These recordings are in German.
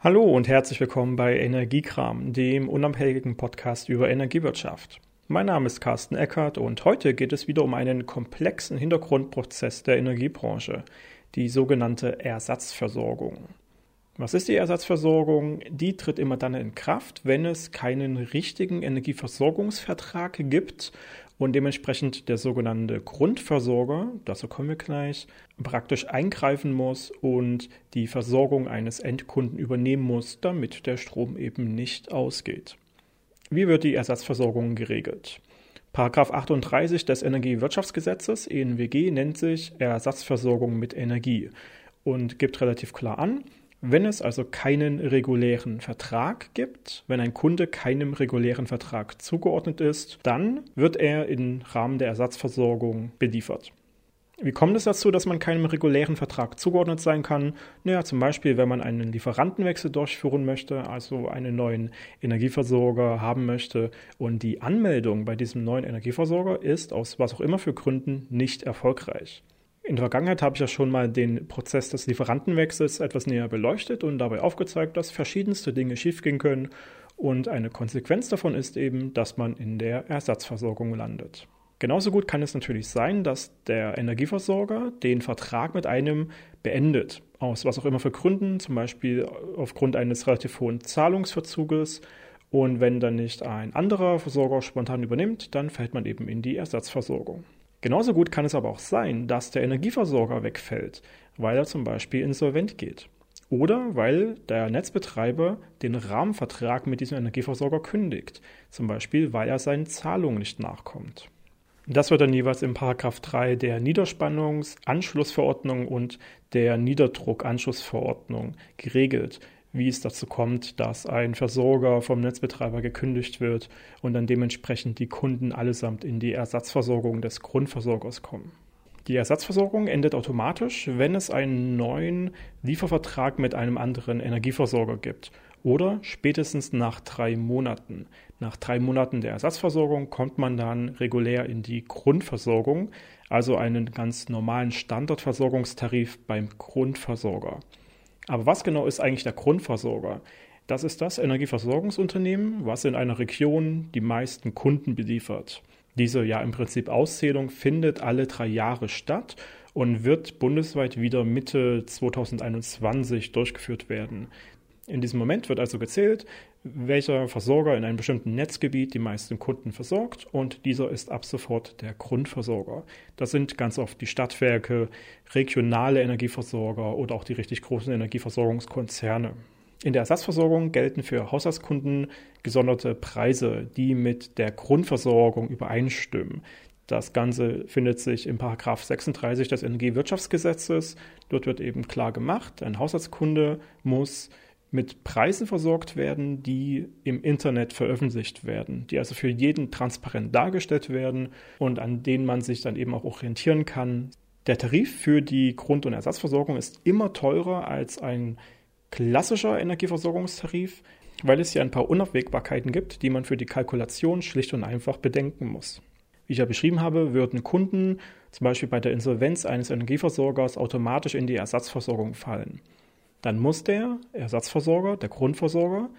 Hallo und herzlich willkommen bei Energiekram, dem unabhängigen Podcast über Energiewirtschaft. Mein Name ist Carsten Eckert und heute geht es wieder um einen komplexen Hintergrundprozess der Energiebranche, die sogenannte Ersatzversorgung. Was ist die Ersatzversorgung? Die tritt immer dann in Kraft, wenn es keinen richtigen Energieversorgungsvertrag gibt und dementsprechend der sogenannte Grundversorger, dazu kommen wir gleich, praktisch eingreifen muss und die Versorgung eines Endkunden übernehmen muss, damit der Strom eben nicht ausgeht. Wie wird die Ersatzversorgung geregelt? Paragraph 38 des Energiewirtschaftsgesetzes ENWG nennt sich Ersatzversorgung mit Energie und gibt relativ klar an, wenn es also keinen regulären Vertrag gibt, wenn ein Kunde keinem regulären Vertrag zugeordnet ist, dann wird er im Rahmen der Ersatzversorgung beliefert. Wie kommt es dazu, dass man keinem regulären Vertrag zugeordnet sein kann? Naja, zum Beispiel, wenn man einen Lieferantenwechsel durchführen möchte, also einen neuen Energieversorger haben möchte und die Anmeldung bei diesem neuen Energieversorger ist aus was auch immer für Gründen nicht erfolgreich. In der Vergangenheit habe ich ja schon mal den Prozess des Lieferantenwechsels etwas näher beleuchtet und dabei aufgezeigt, dass verschiedenste Dinge schiefgehen können und eine Konsequenz davon ist eben, dass man in der Ersatzversorgung landet. Genauso gut kann es natürlich sein, dass der Energieversorger den Vertrag mit einem beendet, aus was auch immer für Gründen, zum Beispiel aufgrund eines relativ hohen Zahlungsverzuges. Und wenn dann nicht ein anderer Versorger spontan übernimmt, dann fällt man eben in die Ersatzversorgung. Genauso gut kann es aber auch sein, dass der Energieversorger wegfällt, weil er zum Beispiel insolvent geht. Oder weil der Netzbetreiber den Rahmenvertrag mit diesem Energieversorger kündigt, zum Beispiel weil er seinen Zahlungen nicht nachkommt. Das wird dann jeweils im Paragraph 3 der Niederspannungsanschlussverordnung und der Niederdruckanschlussverordnung geregelt wie es dazu kommt, dass ein Versorger vom Netzbetreiber gekündigt wird und dann dementsprechend die Kunden allesamt in die Ersatzversorgung des Grundversorgers kommen. Die Ersatzversorgung endet automatisch, wenn es einen neuen Liefervertrag mit einem anderen Energieversorger gibt oder spätestens nach drei Monaten. Nach drei Monaten der Ersatzversorgung kommt man dann regulär in die Grundversorgung, also einen ganz normalen Standardversorgungstarif beim Grundversorger. Aber was genau ist eigentlich der Grundversorger? Das ist das Energieversorgungsunternehmen, was in einer Region die meisten Kunden beliefert. Diese ja im Prinzip Auszählung findet alle drei Jahre statt und wird bundesweit wieder Mitte 2021 durchgeführt werden. In diesem Moment wird also gezählt, welcher Versorger in einem bestimmten Netzgebiet die meisten Kunden versorgt und dieser ist ab sofort der Grundversorger. Das sind ganz oft die Stadtwerke, regionale Energieversorger oder auch die richtig großen Energieversorgungskonzerne. In der Ersatzversorgung gelten für Haushaltskunden gesonderte Preise, die mit der Grundversorgung übereinstimmen. Das Ganze findet sich im Paragraph 36 des Energiewirtschaftsgesetzes. Dort wird eben klar gemacht, ein Haushaltskunde muss mit Preisen versorgt werden, die im Internet veröffentlicht werden, die also für jeden transparent dargestellt werden und an denen man sich dann eben auch orientieren kann. Der Tarif für die Grund- und Ersatzversorgung ist immer teurer als ein klassischer Energieversorgungstarif, weil es hier ein paar Unabwägbarkeiten gibt, die man für die Kalkulation schlicht und einfach bedenken muss. Wie ich ja beschrieben habe, würden Kunden zum Beispiel bei der Insolvenz eines Energieversorgers automatisch in die Ersatzversorgung fallen dann muss der Ersatzversorger, der Grundversorger,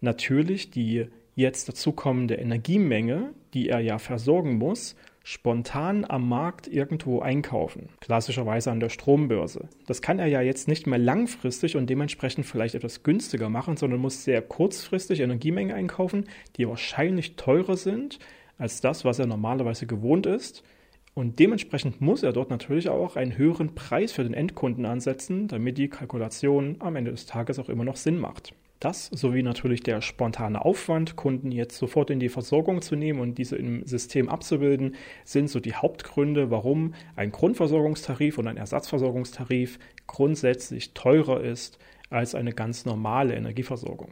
natürlich die jetzt dazukommende Energiemenge, die er ja versorgen muss, spontan am Markt irgendwo einkaufen, klassischerweise an der Strombörse. Das kann er ja jetzt nicht mehr langfristig und dementsprechend vielleicht etwas günstiger machen, sondern muss sehr kurzfristig Energiemengen einkaufen, die wahrscheinlich teurer sind als das, was er normalerweise gewohnt ist. Und dementsprechend muss er dort natürlich auch einen höheren Preis für den Endkunden ansetzen, damit die Kalkulation am Ende des Tages auch immer noch Sinn macht. Das sowie natürlich der spontane Aufwand, Kunden jetzt sofort in die Versorgung zu nehmen und diese im System abzubilden, sind so die Hauptgründe, warum ein Grundversorgungstarif und ein Ersatzversorgungstarif grundsätzlich teurer ist als eine ganz normale Energieversorgung.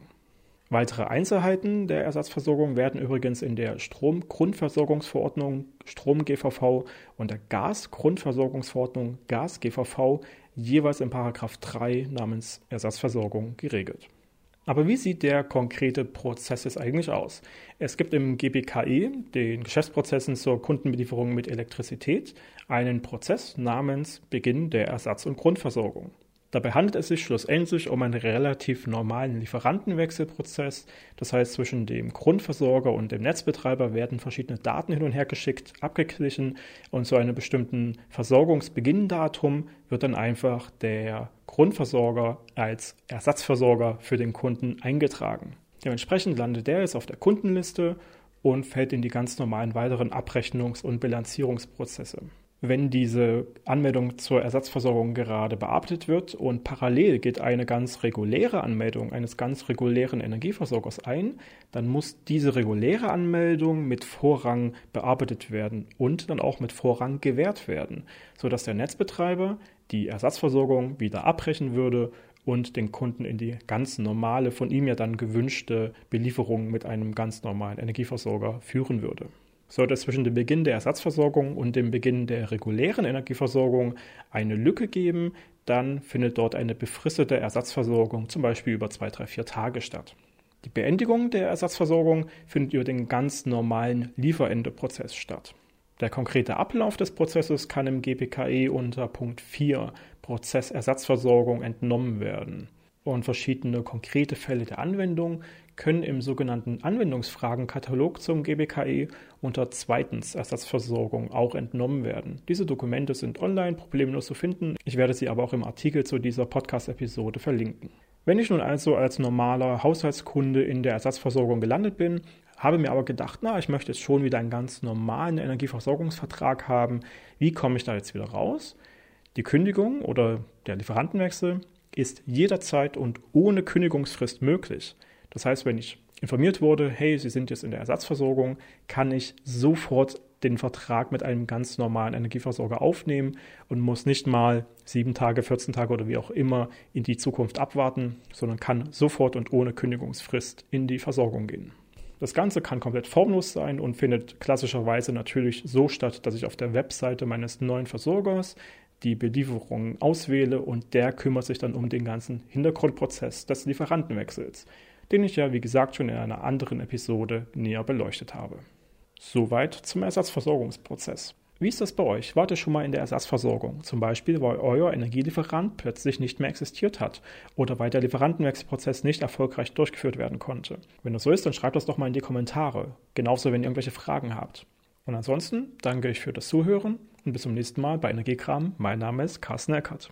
Weitere Einzelheiten der Ersatzversorgung werden übrigens in der Stromgrundversorgungsverordnung Strom GVV und der Gasgrundversorgungsverordnung Gas GVV jeweils in Paragraph 3 namens Ersatzversorgung geregelt. Aber wie sieht der konkrete Prozess jetzt eigentlich aus? Es gibt im GBKE, den Geschäftsprozessen zur Kundenbelieferung mit Elektrizität, einen Prozess namens Beginn der Ersatz- und Grundversorgung. Dabei handelt es sich schlussendlich um einen relativ normalen Lieferantenwechselprozess. Das heißt, zwischen dem Grundversorger und dem Netzbetreiber werden verschiedene Daten hin und her geschickt, abgeglichen und zu einem bestimmten Versorgungsbeginndatum wird dann einfach der Grundversorger als Ersatzversorger für den Kunden eingetragen. Dementsprechend landet der jetzt auf der Kundenliste und fällt in die ganz normalen weiteren Abrechnungs- und Bilanzierungsprozesse wenn diese Anmeldung zur Ersatzversorgung gerade bearbeitet wird und parallel geht eine ganz reguläre Anmeldung eines ganz regulären Energieversorgers ein, dann muss diese reguläre Anmeldung mit Vorrang bearbeitet werden und dann auch mit Vorrang gewährt werden, sodass der Netzbetreiber die Ersatzversorgung wieder abbrechen würde und den Kunden in die ganz normale, von ihm ja dann gewünschte Belieferung mit einem ganz normalen Energieversorger führen würde. Sollte es zwischen dem Beginn der Ersatzversorgung und dem Beginn der regulären Energieversorgung eine Lücke geben, dann findet dort eine befristete Ersatzversorgung, zum Beispiel über zwei, drei, vier Tage statt. Die Beendigung der Ersatzversorgung findet über den ganz normalen Lieferendeprozess statt. Der konkrete Ablauf des Prozesses kann im GPKE unter Punkt 4 Prozessersatzversorgung entnommen werden und verschiedene konkrete Fälle der Anwendung können im sogenannten Anwendungsfragenkatalog zum GBKE unter zweitens Ersatzversorgung auch entnommen werden. Diese Dokumente sind online problemlos zu finden. Ich werde sie aber auch im Artikel zu dieser Podcast-Episode verlinken. Wenn ich nun also als normaler Haushaltskunde in der Ersatzversorgung gelandet bin, habe mir aber gedacht, na, ich möchte jetzt schon wieder einen ganz normalen Energieversorgungsvertrag haben. Wie komme ich da jetzt wieder raus? Die Kündigung oder der Lieferantenwechsel ist jederzeit und ohne Kündigungsfrist möglich. Das heißt, wenn ich informiert wurde, hey, Sie sind jetzt in der Ersatzversorgung, kann ich sofort den Vertrag mit einem ganz normalen Energieversorger aufnehmen und muss nicht mal sieben Tage, 14 Tage oder wie auch immer in die Zukunft abwarten, sondern kann sofort und ohne Kündigungsfrist in die Versorgung gehen. Das Ganze kann komplett formlos sein und findet klassischerweise natürlich so statt, dass ich auf der Webseite meines neuen Versorgers die Belieferung auswähle und der kümmert sich dann um den ganzen Hintergrundprozess des Lieferantenwechsels, den ich ja wie gesagt schon in einer anderen Episode näher beleuchtet habe. Soweit zum Ersatzversorgungsprozess. Wie ist das bei euch? Wart ihr schon mal in der Ersatzversorgung? Zum Beispiel, weil euer Energielieferant plötzlich nicht mehr existiert hat oder weil der Lieferantenwechselprozess nicht erfolgreich durchgeführt werden konnte. Wenn das so ist, dann schreibt das doch mal in die Kommentare. Genauso, wenn ihr irgendwelche Fragen habt. Und ansonsten danke ich für das Zuhören und bis zum nächsten Mal bei Energiekram. Mein Name ist Carsten Eckert.